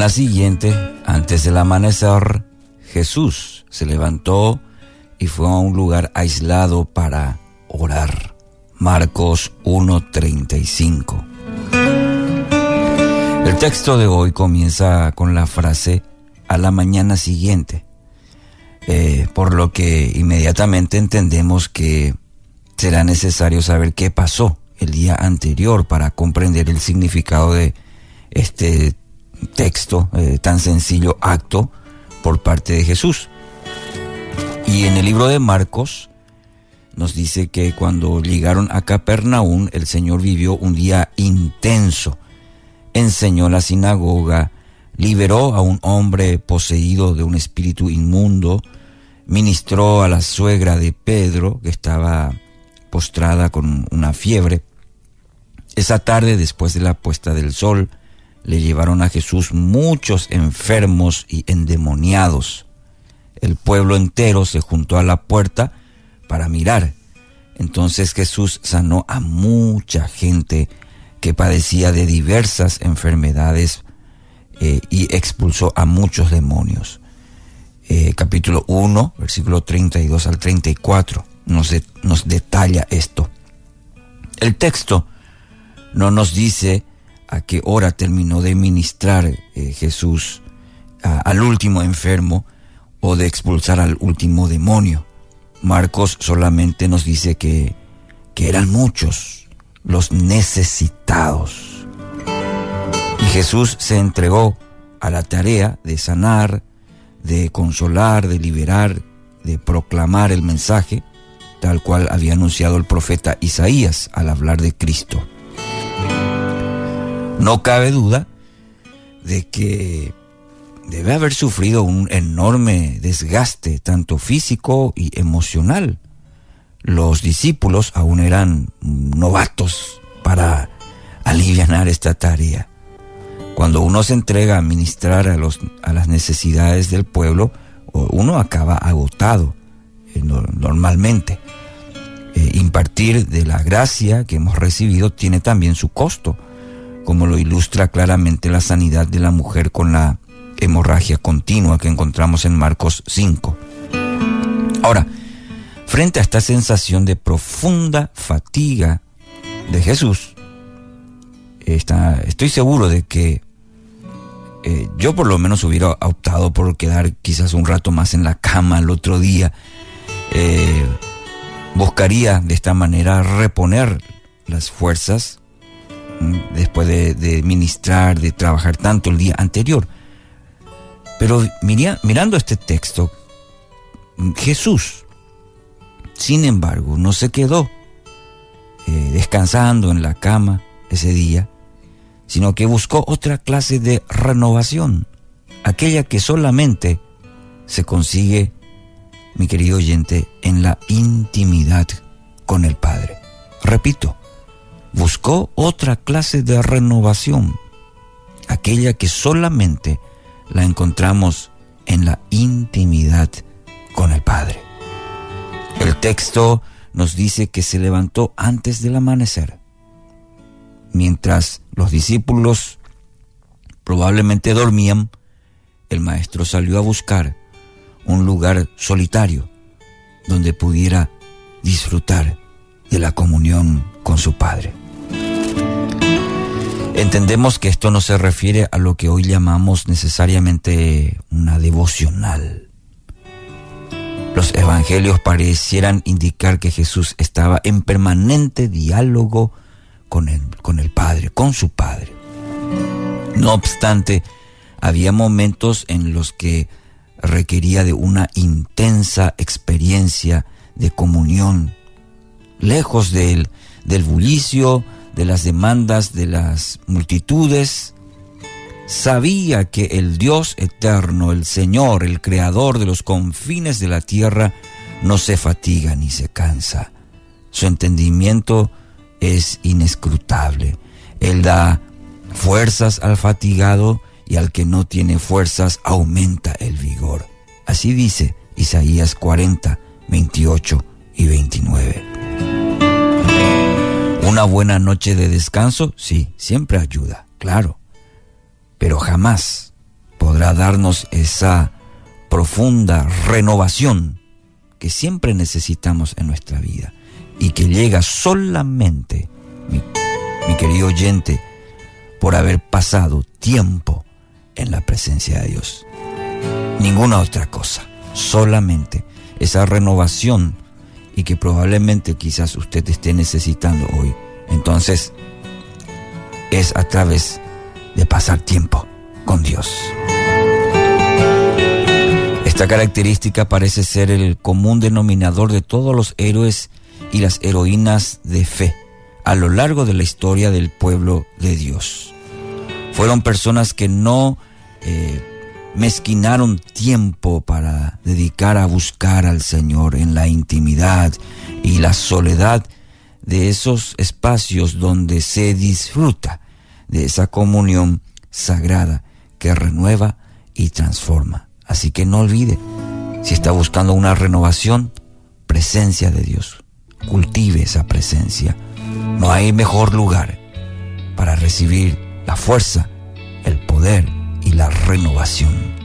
mañana siguiente, antes del amanecer, Jesús se levantó y fue a un lugar aislado para orar. Marcos 1:35. El texto de hoy comienza con la frase a la mañana siguiente, eh, por lo que inmediatamente entendemos que será necesario saber qué pasó el día anterior para comprender el significado de este texto, eh, tan sencillo acto por parte de Jesús. Y en el libro de Marcos nos dice que cuando llegaron a Capernaum, el Señor vivió un día intenso. Enseñó la sinagoga, liberó a un hombre poseído de un espíritu inmundo, ministró a la suegra de Pedro, que estaba postrada con una fiebre. Esa tarde, después de la puesta del sol, le llevaron a Jesús muchos enfermos y endemoniados. El pueblo entero se juntó a la puerta para mirar. Entonces Jesús sanó a mucha gente que padecía de diversas enfermedades eh, y expulsó a muchos demonios. Eh, capítulo 1, versículo 32 al 34 nos, nos detalla esto. El texto no nos dice a qué hora terminó de ministrar eh, Jesús al último enfermo o de expulsar al último demonio. Marcos solamente nos dice que, que eran muchos los necesitados. Y Jesús se entregó a la tarea de sanar, de consolar, de liberar, de proclamar el mensaje, tal cual había anunciado el profeta Isaías al hablar de Cristo. No cabe duda de que debe haber sufrido un enorme desgaste, tanto físico y emocional. Los discípulos aún eran novatos para aliviar esta tarea. Cuando uno se entrega a ministrar a, los, a las necesidades del pueblo, uno acaba agotado eh, normalmente. Eh, impartir de la gracia que hemos recibido tiene también su costo como lo ilustra claramente la sanidad de la mujer con la hemorragia continua que encontramos en Marcos 5. Ahora, frente a esta sensación de profunda fatiga de Jesús, estoy seguro de que eh, yo por lo menos hubiera optado por quedar quizás un rato más en la cama el otro día. Eh, buscaría de esta manera reponer las fuerzas después de, ministrar, de trabajar tanto el día anterior. Pero mirando este texto, Jesús, sin embargo, no se quedó eh, descansando en la cama ese día, sino que buscó otra clase de renovación, aquella que solamente se consigue, mi querido oyente, en la intimidad con el Padre. Repito, buscó otra clase de renovación, aquella que solamente la encontramos en la intimidad con el Padre. El texto nos dice que se levantó antes del amanecer, mientras los discípulos probablemente dormían, el maestro salió a buscar un lugar solitario donde pudiera disfrutar de la comunión con su Padre. Entendemos que esto no se refiere a lo que hoy llamamos necesariamente una devocional. Los evangelios parecieran indicar que Jesús estaba en permanente diálogo con el, con el Padre, con su Padre. No obstante, había momentos en los que requería de una intensa experiencia de comunión, lejos del, del bullicio, de las demandas de las multitudes, sabía que el Dios eterno, el Señor, el Creador de los confines de la tierra, no se fatiga ni se cansa. Su entendimiento es inescrutable. Él da fuerzas al fatigado y al que no tiene fuerzas aumenta el vigor. Así dice Isaías 40, 28 y 29. Una buena noche de descanso, sí, siempre ayuda, claro, pero jamás podrá darnos esa profunda renovación que siempre necesitamos en nuestra vida y que llega solamente, mi, mi querido oyente, por haber pasado tiempo en la presencia de Dios. Ninguna otra cosa, solamente esa renovación y que probablemente quizás usted esté necesitando hoy. Entonces, es a través de pasar tiempo con Dios. Esta característica parece ser el común denominador de todos los héroes y las heroínas de fe a lo largo de la historia del pueblo de Dios. Fueron personas que no eh, mezquinaron tiempo para dedicar a buscar al Señor en la intimidad y la soledad de esos espacios donde se disfruta de esa comunión sagrada que renueva y transforma. Así que no olvide, si está buscando una renovación, presencia de Dios. Cultive esa presencia. No hay mejor lugar para recibir la fuerza, el poder y la renovación.